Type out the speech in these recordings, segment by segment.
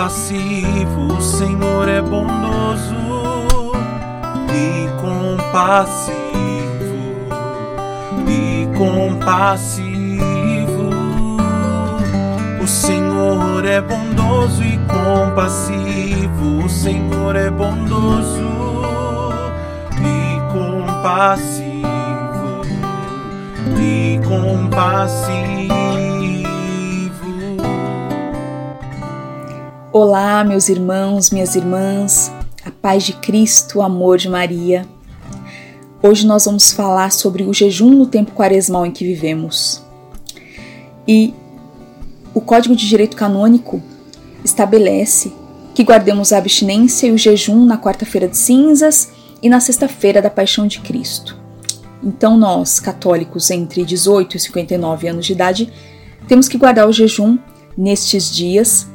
compassivo, o Senhor é bondoso e compassivo, e compassivo. O Senhor é bondoso e compassivo, o Senhor é bondoso e compassivo, e compassivo. Olá, meus irmãos, minhas irmãs, a paz de Cristo, o amor de Maria. Hoje nós vamos falar sobre o jejum no tempo quaresmal em que vivemos. E o Código de Direito Canônico estabelece que guardemos a abstinência e o jejum na quarta-feira de cinzas e na sexta-feira da Paixão de Cristo. Então, nós, católicos entre 18 e 59 anos de idade, temos que guardar o jejum nestes dias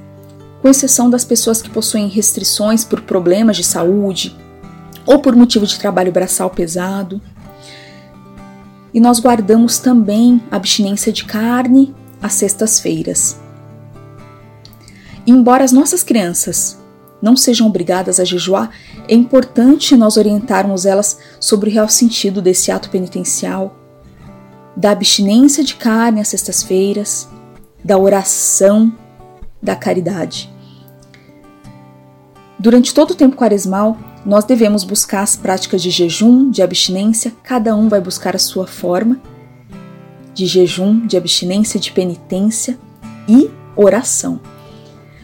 com exceção das pessoas que possuem restrições por problemas de saúde ou por motivo de trabalho braçal pesado. E nós guardamos também a abstinência de carne às sextas-feiras. Embora as nossas crianças não sejam obrigadas a jejuar, é importante nós orientarmos elas sobre o real sentido desse ato penitencial, da abstinência de carne às sextas-feiras, da oração, da caridade. Durante todo o tempo quaresmal, nós devemos buscar as práticas de jejum, de abstinência, cada um vai buscar a sua forma de jejum, de abstinência, de penitência e oração,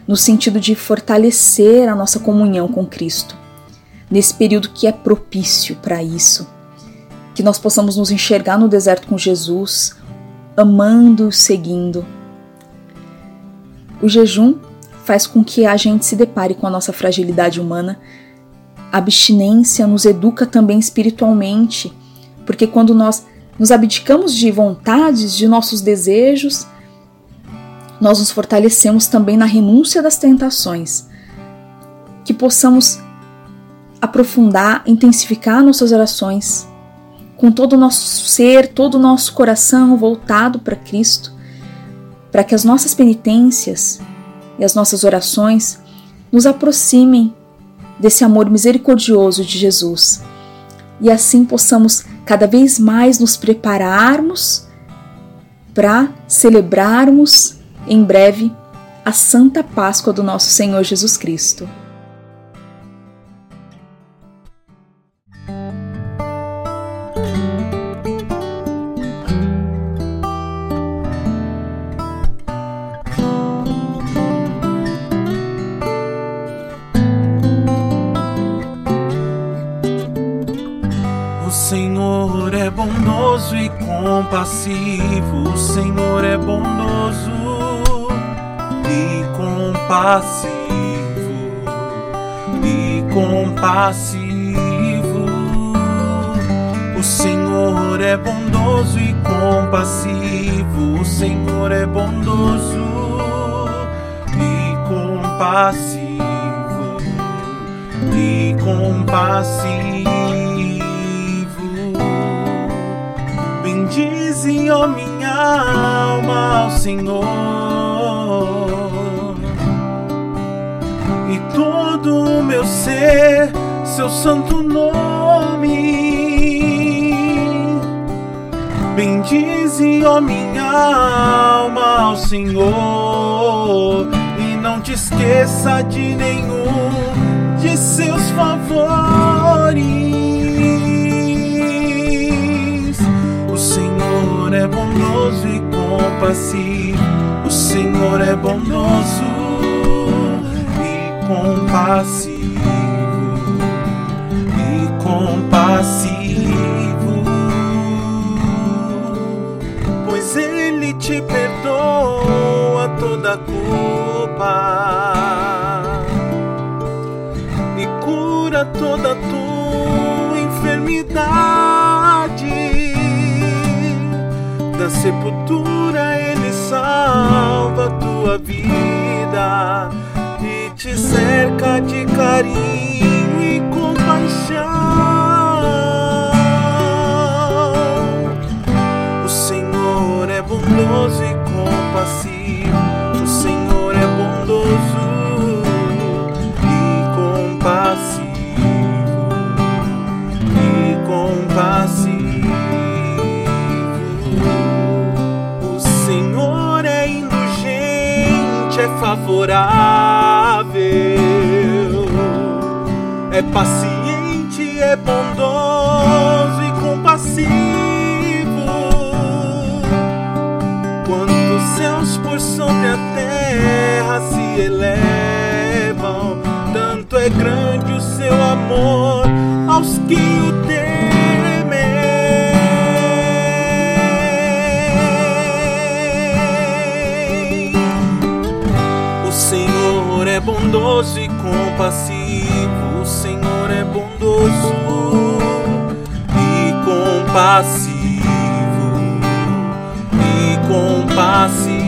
no sentido de fortalecer a nossa comunhão com Cristo, nesse período que é propício para isso, que nós possamos nos enxergar no deserto com Jesus, amando, seguindo. O jejum faz com que a gente se depare com a nossa fragilidade humana. A abstinência nos educa também espiritualmente, porque quando nós nos abdicamos de vontades, de nossos desejos, nós nos fortalecemos também na renúncia das tentações. Que possamos aprofundar, intensificar nossas orações com todo o nosso ser, todo o nosso coração voltado para Cristo, para que as nossas penitências e as nossas orações nos aproximem desse amor misericordioso de Jesus e assim possamos cada vez mais nos prepararmos para celebrarmos em breve a Santa Páscoa do nosso Senhor Jesus Cristo. Compassivo, o Senhor é bondoso e compassivo, e compassivo. O Senhor é bondoso e compassivo, o Senhor é bondoso e compassivo, e compassivo. Bendize, ó minha alma, ao Senhor, e todo o meu ser, seu santo nome. Bendize, ó minha alma, ao Senhor, e não te esqueça de nenhum de seus favores. Compassivo. O Senhor é bondoso e compassivo. E compassivo. Pois Ele te perdoa toda culpa e cura toda tua enfermidade da sepultura de carinho e compaixão. O Senhor é bondoso e compassivo. O Senhor é bondoso e compassivo e compassivo. O Senhor é indulgente, é favorável paciente, é bondoso e compassivo. Quantos céus por sobre a terra se elevam, tanto é grande o seu amor Senhor é bondoso e compassivo, o Senhor é bondoso e compassivo, e compassivo.